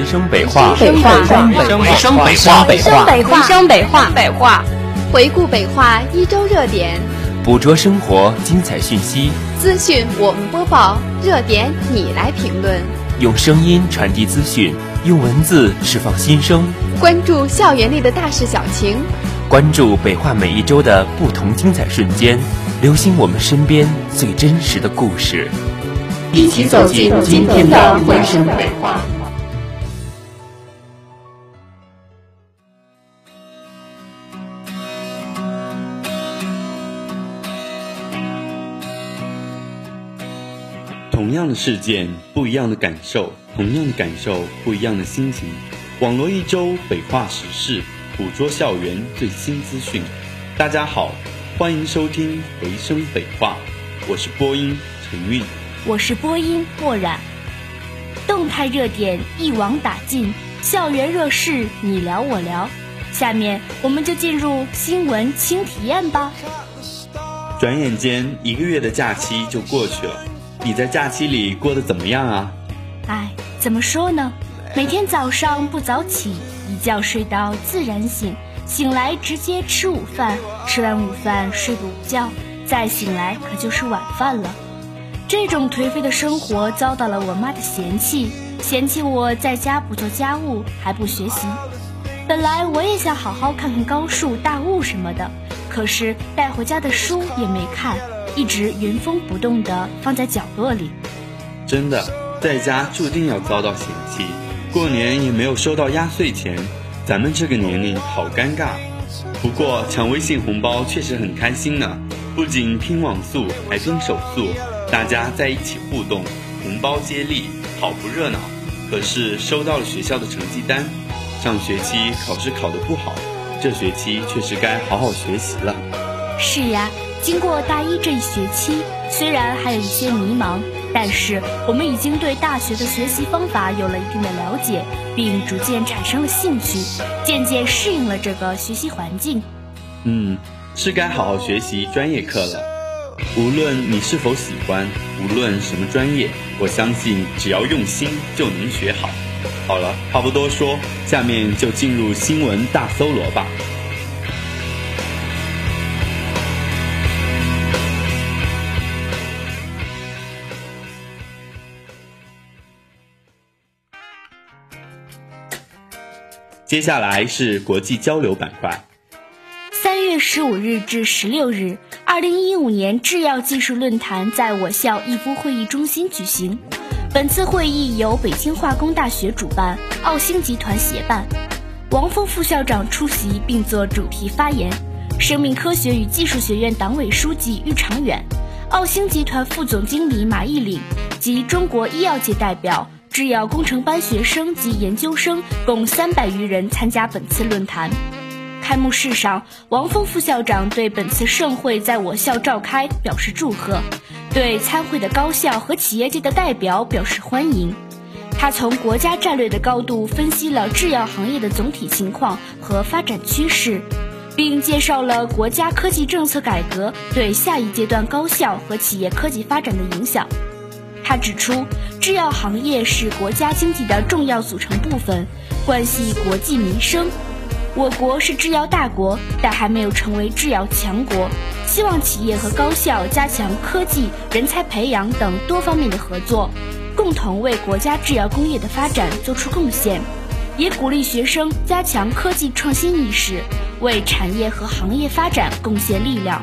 回声北话，回声北话，回声回声北话，回声北话，回声北话，北话，回顾北化一周热点，捕捉生活精彩讯息，资讯我们播报，热点你来评论，用声音传递资讯，用文字释放心声，关注校园里的大事小情，关注北化每一周的不同精彩瞬间，留心我们身边最真实的故事，一起走进今天的回声北话。同样的事件，不一样的感受；同样的感受，不一样的心情。网罗一周北化时事，捕捉校园最新资讯。大家好，欢迎收听《回声北化》，我是播音陈韵，我是播音墨染。动态热点一网打尽，校园热事你聊我聊。下面我们就进入新闻轻体验吧。转眼间一个月的假期就过去了。你在假期里过得怎么样啊？哎，怎么说呢？每天早上不早起，一觉睡到自然醒，醒来直接吃午饭，吃完午饭睡个午觉，再醒来可就是晚饭了。这种颓废的生活遭到了我妈的嫌弃，嫌弃我在家不做家务还不学习。本来我也想好好看看高数、大物什么的，可是带回家的书也没看。一直原封不动地放在角落里。真的，在家注定要遭到嫌弃。过年也没有收到压岁钱，咱们这个年龄好尴尬。不过抢微信红包确实很开心呢，不仅拼网速，还拼手速，大家在一起互动，红包接力，好不热闹。可是收到了学校的成绩单，上学期考试考得不好，这学期确实该好好学习了。是呀。经过大一这一学期，虽然还有一些迷茫，但是我们已经对大学的学习方法有了一定的了解，并逐渐产生了兴趣，渐渐适应了这个学习环境。嗯，是该好好学习专业课了。无论你是否喜欢，无论什么专业，我相信只要用心就能学好。好了，话不多说，下面就进入新闻大搜罗吧。接下来是国际交流板块。三月十五日至十六日，二零一五年制药技术论坛在我校逸夫会议中心举行。本次会议由北京化工大学主办，奥星集团协办。王峰副校长出席并作主题发言。生命科学与技术学院党委书记郁长远、奥星集团副总经理马义岭及中国医药界代表。制药工程班学生及研究生共三百余人参加本次论坛。开幕式上，王峰副校长对本次盛会在我校召开表示祝贺，对参会的高校和企业界的代表表示欢迎。他从国家战略的高度分析了制药行业的总体情况和发展趋势，并介绍了国家科技政策改革对下一阶段高校和企业科技发展的影响。他指出，制药行业是国家经济的重要组成部分，关系国计民生。我国是制药大国，但还没有成为制药强国。希望企业和高校加强科技、人才培养等多方面的合作，共同为国家制药工业的发展做出贡献。也鼓励学生加强科技创新意识，为产业和行业发展贡献力量。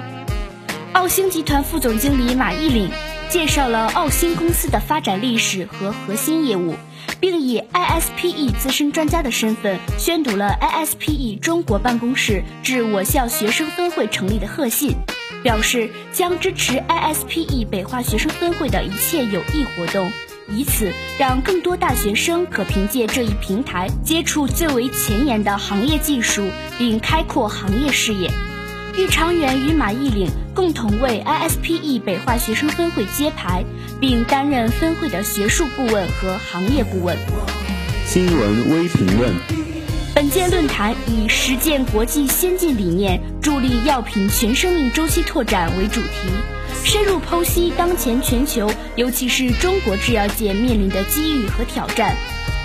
奥星集团副总经理马义岭。介绍了奥星公司的发展历史和核心业务，并以 ISPE 资深专家的身份宣读了 ISPE 中国办公室致我校学生分会成立的贺信，表示将支持 ISPE 北化学生分会的一切有益活动，以此让更多大学生可凭借这一平台接触最为前沿的行业技术，并开阔行业视野。玉长远与马义岭共同为 ISPE 北化学生分会揭牌，并担任分会的学术顾问和行业顾问。新闻微评论：本届论坛以实践国际先进理念，助力药品全生命周期拓展为主题，深入剖析当前全球，尤其是中国制药界面临的机遇和挑战。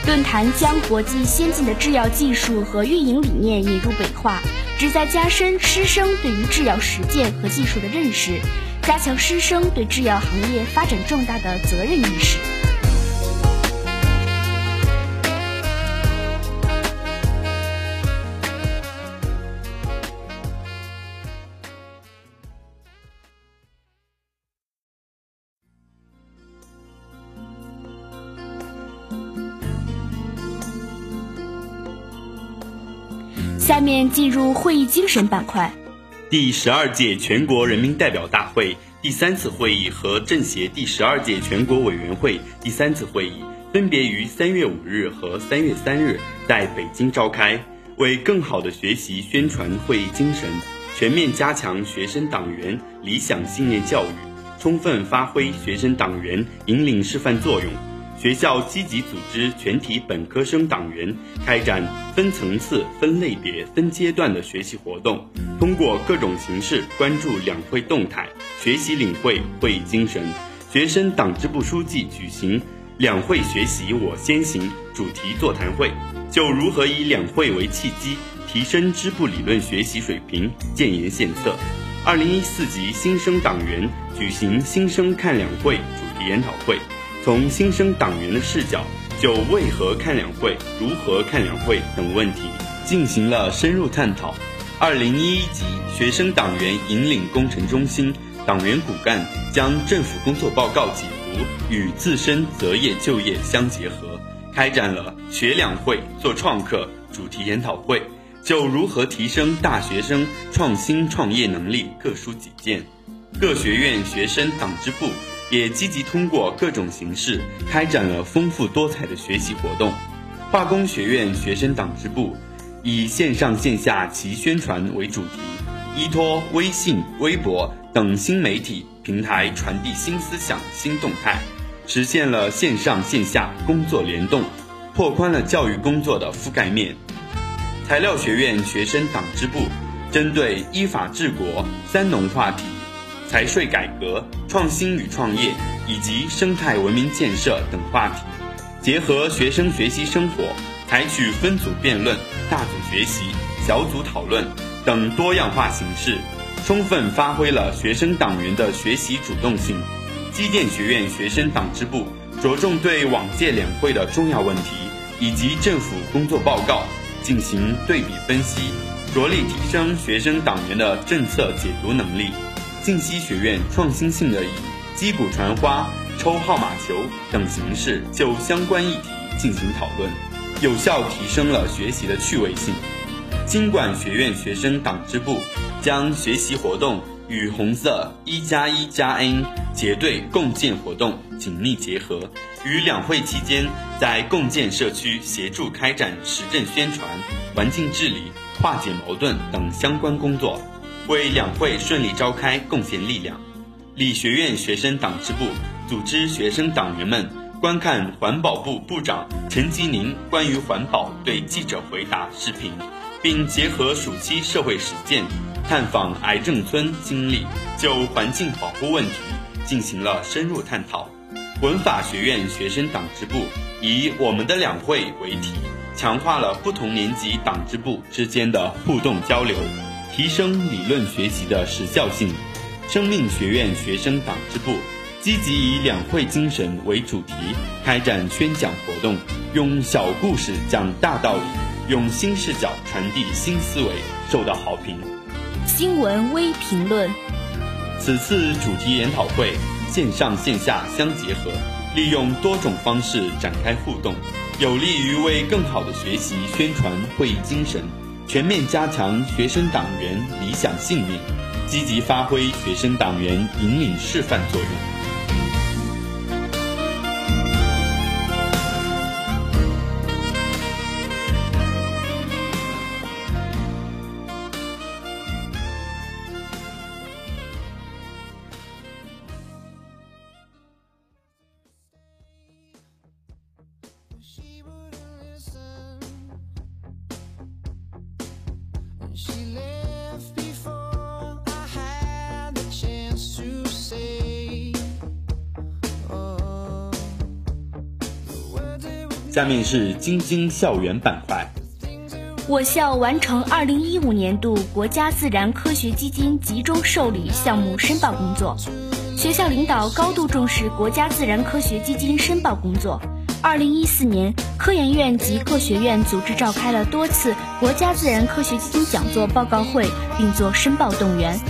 论坛将国际先进的制药技术和运营理念引入北化，旨在加深师生对于制药实践和技术的认识，加强师生对制药行业发展重大的责任意识。面进入会议精神板块。第十二届全国人民代表大会第三次会议和政协第十二届全国委员会第三次会议分别于三月五日和三月三日在北京召开。为更好的学习宣传会议精神，全面加强学生党员理想信念教育，充分发挥学生党员引领示范作用。学校积极组织全体本科生党员开展分层次、分类别、分阶段的学习活动，通过各种形式关注两会动态，学习领会会议精神。学生党支部书记举行“两会学习我先行”主题座谈会，就如何以两会为契机提升支部理论学习水平建言献策。二零一四级新生党员举行“新生看两会”主题研讨会。从新生党员的视角，就为何看两会、如何看两会等问题进行了深入探讨。二零一一级学生党员引领工程中心党员骨干将政府工作报告解读与自身择业就业相结合，开展了学两会做创客主题研讨会，就如何提升大学生创新创业能力各抒己见。各学院学生党支部。也积极通过各种形式开展了丰富多彩的学习活动。化工学院学生党支部以线上线下齐宣传为主题，依托微信、微博等新媒体平台传递新思想、新动态，实现了线上线下工作联动，拓宽了教育工作的覆盖面。材料学院学生党支部针对依法治国、三农话题。财税改革、创新与创业以及生态文明建设等话题，结合学生学习生活，采取分组辩论、大组学习、小组讨论等多样化形式，充分发挥了学生党员的学习主动性。机电学院学生党支部着重对往届两会的重要问题以及政府工作报告进行对比分析，着力提升学生党员的政策解读能力。信息学院创新性的以击鼓传花、抽号码球等形式就相关议题进行讨论，有效提升了学习的趣味性。经管学院学生党支部将学习活动与红色一加一加 N 结对共建活动紧密结合，于两会期间在共建社区协助开展时政宣传、环境治理、化解矛盾等相关工作。为两会顺利召开贡献力量。理学院学生党支部组织学生党员们观看环保部部长陈吉宁关于环保对记者回答视频，并结合暑期社会实践，探访癌症村经历，就环境保护问题进行了深入探讨。文法学院学生党支部以“我们的两会”为题，强化了不同年级党支部之间的互动交流。提升理论学习的实效性。生命学院学生党支部积极以两会精神为主题开展宣讲活动，用小故事讲大道理，用新视角传递新思维，受到好评。新闻微评论。此次主题研讨会线上线下相结合，利用多种方式展开互动，有利于为更好的学习宣传会议精神。全面加强学生党员理想信念，积极发挥学生党员引领示范作用。下面是京津校园板块。我校完成2015年度国家自然科学基金集中受理项目申报工作。学校领导高度重视国家自然科学基金申报工作。2014年，科研院及各学院组织召开了多次国家自然科学基金讲座、报告会，并做申报动员。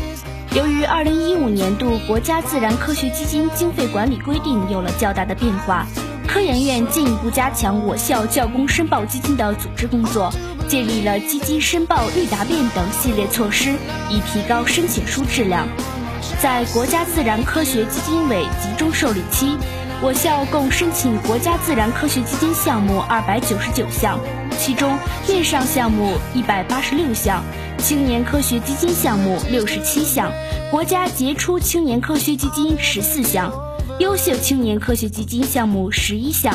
由于2015年度国家自然科学基金经费管理规定有了较大的变化。科研院进一步加强我校教工申报基金的组织工作，建立了基金申报预答辩等系列措施，以提高申请书质量。在国家自然科学基金委集中受理期，我校共申请国家自然科学基金项目二百九十九项，其中面上项目一百八十六项，青年科学基金项目六十七项，国家杰出青年科学基金十四项。优秀青年科学基金项目十一项，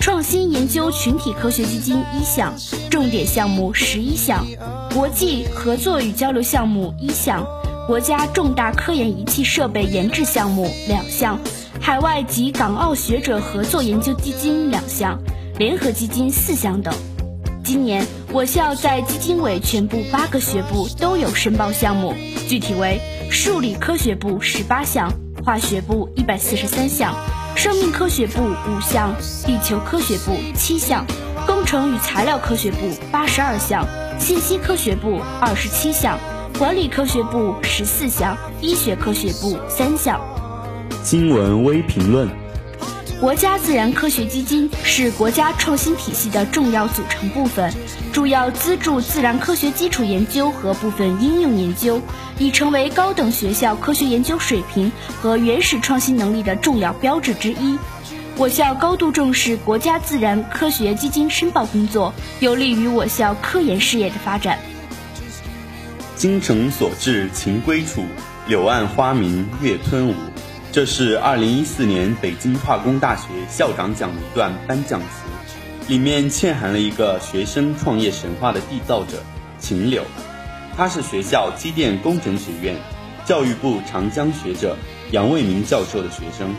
创新研究群体科学基金一项，重点项目十一项，国际合作与交流项目一项，国家重大科研仪器设备研制项目两项，海外及港澳学者合作研究基金两项，联合基金四项等。今年我校在基金委全部八个学部都有申报项目，具体为数理科学部十八项。化学部一百四十三项，生命科学部五项，地球科学部七项，工程与材料科学部八十二项，信息科学部二十七项，管理科学部十四项，医学科学部三项。新闻微评论。国家自然科学基金是国家创新体系的重要组成部分，主要资助自然科学基础研究和部分应用研究，已成为高等学校科学研究水平和原始创新能力的重要标志之一。我校高度重视国家自然科学基金申报工作，有利于我校科研事业的发展。精诚所至，情归处，柳暗花明月吞吴。这是二零一四年北京化工大学校长奖的一段颁奖词，里面嵌含了一个学生创业神话的缔造者秦柳。他是学校机电工程学院、教育部长江学者杨卫民教授的学生，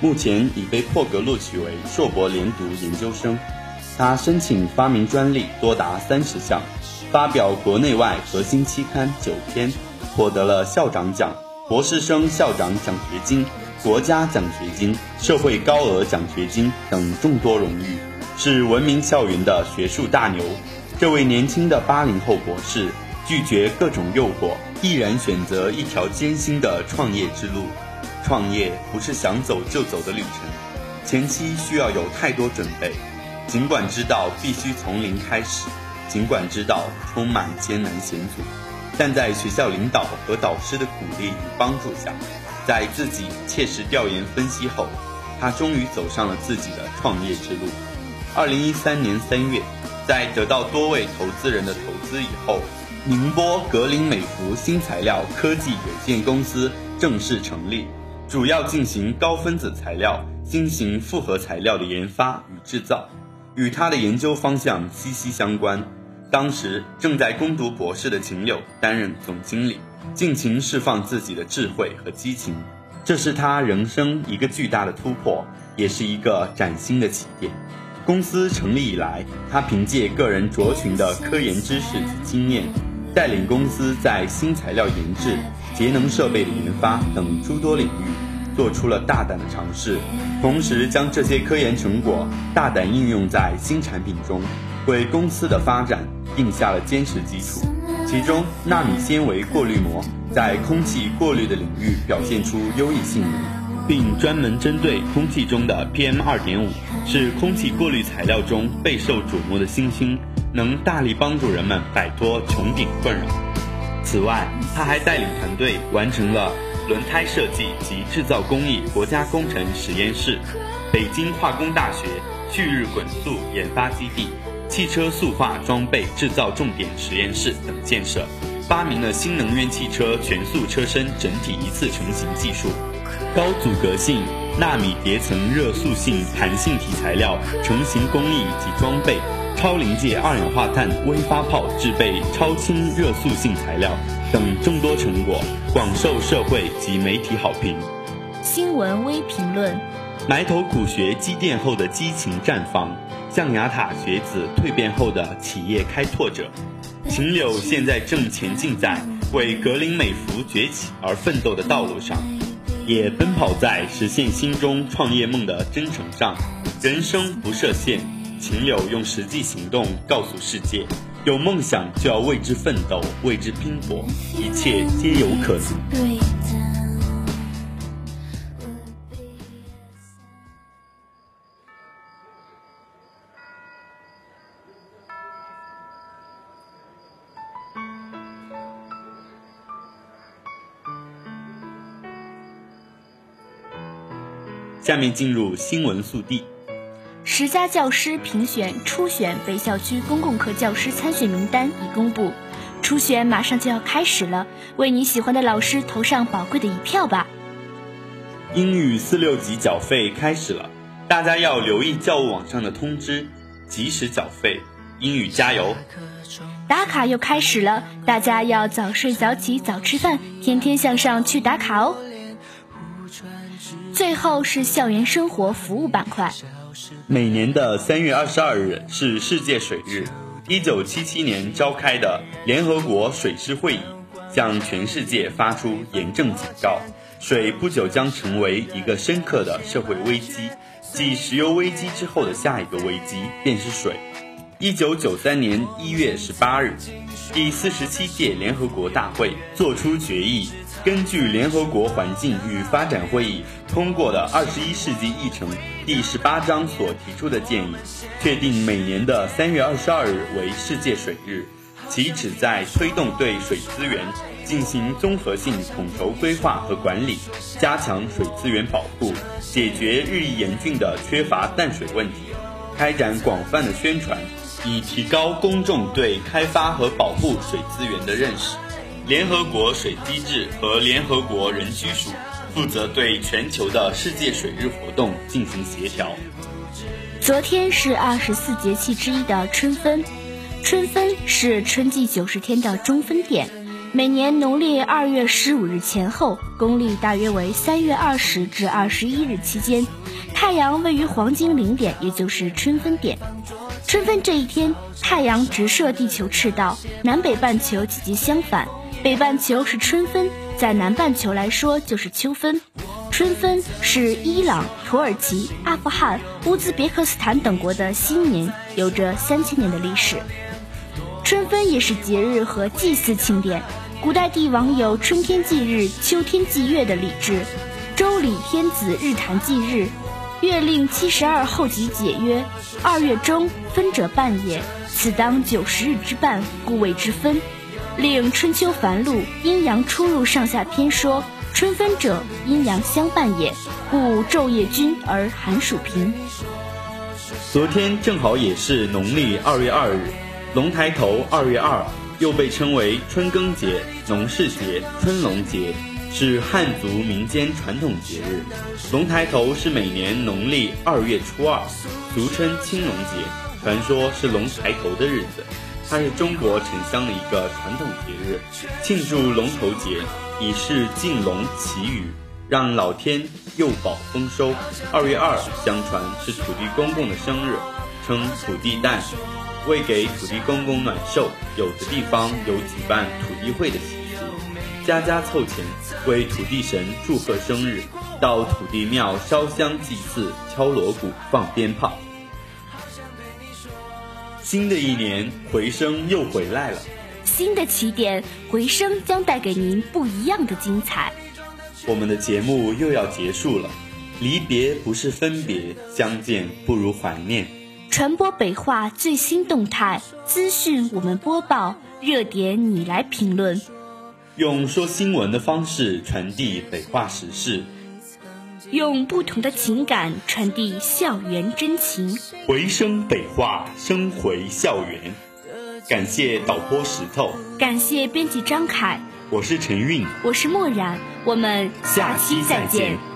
目前已被破格录取为硕博连读研究生。他申请发明专利多达三十项，发表国内外核心期刊九篇，获得了校长奖、博士生校长奖学金。国家奖学金、社会高额奖学金等众多荣誉，是闻名校园的学术大牛。这位年轻的八零后博士，拒绝各种诱惑，毅然选择一条艰辛的创业之路。创业不是想走就走的旅程，前期需要有太多准备。尽管知道必须从零开始，尽管知道充满艰难险阻，但在学校领导和导师的鼓励与帮助下。在自己切实调研分析后，他终于走上了自己的创业之路。二零一三年三月，在得到多位投资人的投资以后，宁波格林美孚新材料科技有限公司正式成立，主要进行高分子材料、新型复合材料的研发与制造，与他的研究方向息息相关。当时正在攻读博士的秦柳担任总经理。尽情释放自己的智慧和激情，这是他人生一个巨大的突破，也是一个崭新的起点。公司成立以来，他凭借个人卓群的科研知识及经验，带领公司在新材料研制、节能设备的研发等诸多领域做出了大胆的尝试，同时将这些科研成果大胆应用在新产品中，为公司的发展定下了坚实基础。其中，纳米纤维过滤膜在空气过滤的领域表现出优异性能，并专门针对空气中的 PM 二点五，是空气过滤材料中备受瞩目的新星，能大力帮助人们摆脱穹顶困扰。此外，他还带领团队完成了轮胎设计及制造工艺国家工程实验室、北京化工大学旭日滚速研发基地。汽车塑化装备制造重点实验室等建设，发明了新能源汽车全速车身整体一次成型技术，高阻隔性纳米叠层热塑性弹性体材料成型工艺及装备，超临界二氧化碳微发泡制备超轻热塑性材料等众多成果，广受社会及媒体好评。新闻微评论：埋头苦学积淀后的激情绽放。象牙塔学子蜕变后的企业开拓者。秦柳现在正前进在为格林美孚崛起而奋斗的道路上，也奔跑在实现心中创业梦的征程上。人生不设限，秦柳用实际行动告诉世界：有梦想就要为之奋斗，为之拼搏，一切皆有可能。下面进入新闻速递。十佳教师评选初选北校区公共课教师参选名单已公布，初选马上就要开始了，为你喜欢的老师投上宝贵的一票吧。英语四六级缴费开始了，大家要留意教务网上的通知，及时缴费。英语加油！打卡又开始了，大家要早睡早起早吃饭，天天向上去打卡哦。最后是校园生活服务板块。每年的三月二十二日是世界水日。一九七七年召开的联合国水师会议向全世界发出严正警告：水不久将成为一个深刻的社会危机。继石油危机之后的下一个危机便是水。一九九三年一月十八日，第四十七届联合国大会作出决议。根据联合国环境与发展会议通过的二十一世纪议程第十八章所提出的建议，确定每年的三月二十二日为世界水日，其旨在推动对水资源进行综合性统筹规划和管理，加强水资源保护，解决日益严峻的缺乏淡水问题，开展广泛的宣传，以提高公众对开发和保护水资源的认识。联合国水机制和联合国人居署负责对全球的世界水日活动进行协调。昨天是二十四节气之一的春分，春分是春季九十天的中分点，每年农历二月十五日前后，公历大约为三月二十至二十一日期间，太阳位于黄金零点，也就是春分点。春分这一天，太阳直射地球赤道，南北半球季节相反。北半球是春分，在南半球来说就是秋分。春分是伊朗、土耳其、阿富汗、乌兹别克斯坦等国的新年，有着三千年的历史。春分也是节日和祭祀庆典。古代帝王有春天祭日、秋天祭月的礼制。周礼天子日坛祭日，月令七十二候集解曰：“二月中分者半也，此当九十日之半，故谓之分。”令春秋繁露，阴阳出入上下篇说：春分者，阴阳相伴也，故昼夜均而寒暑平。昨天正好也是农历二月二日，龙抬头二月二，又被称为春耕节、农事节、春龙节，是汉族民间传统节日。龙抬头是每年农历二月初二，俗称青龙节，传说是龙抬头的日子。它是中国城乡的一个传统节日，庆祝龙头节，以示敬龙祈雨，让老天佑保丰收。二月二，相传是土地公公的生日，称土地诞，为给土地公公暖寿，有的地方有举办土地会的习俗，家家凑钱为土地神祝贺生日，到土地庙烧香祭祀，敲锣鼓，放鞭炮。新的一年，回声又回来了。新的起点，回声将带给您不一样的精彩。我们的节目又要结束了，离别不是分别，相见不如怀念。传播北化最新动态资讯，我们播报热点，你来评论。用说新闻的方式传递北化时事。用不同的情感传递校园真情，回声北化，声回校园。感谢导播石头，感谢编辑张凯，我是陈韵，我是墨染，我们下期再见。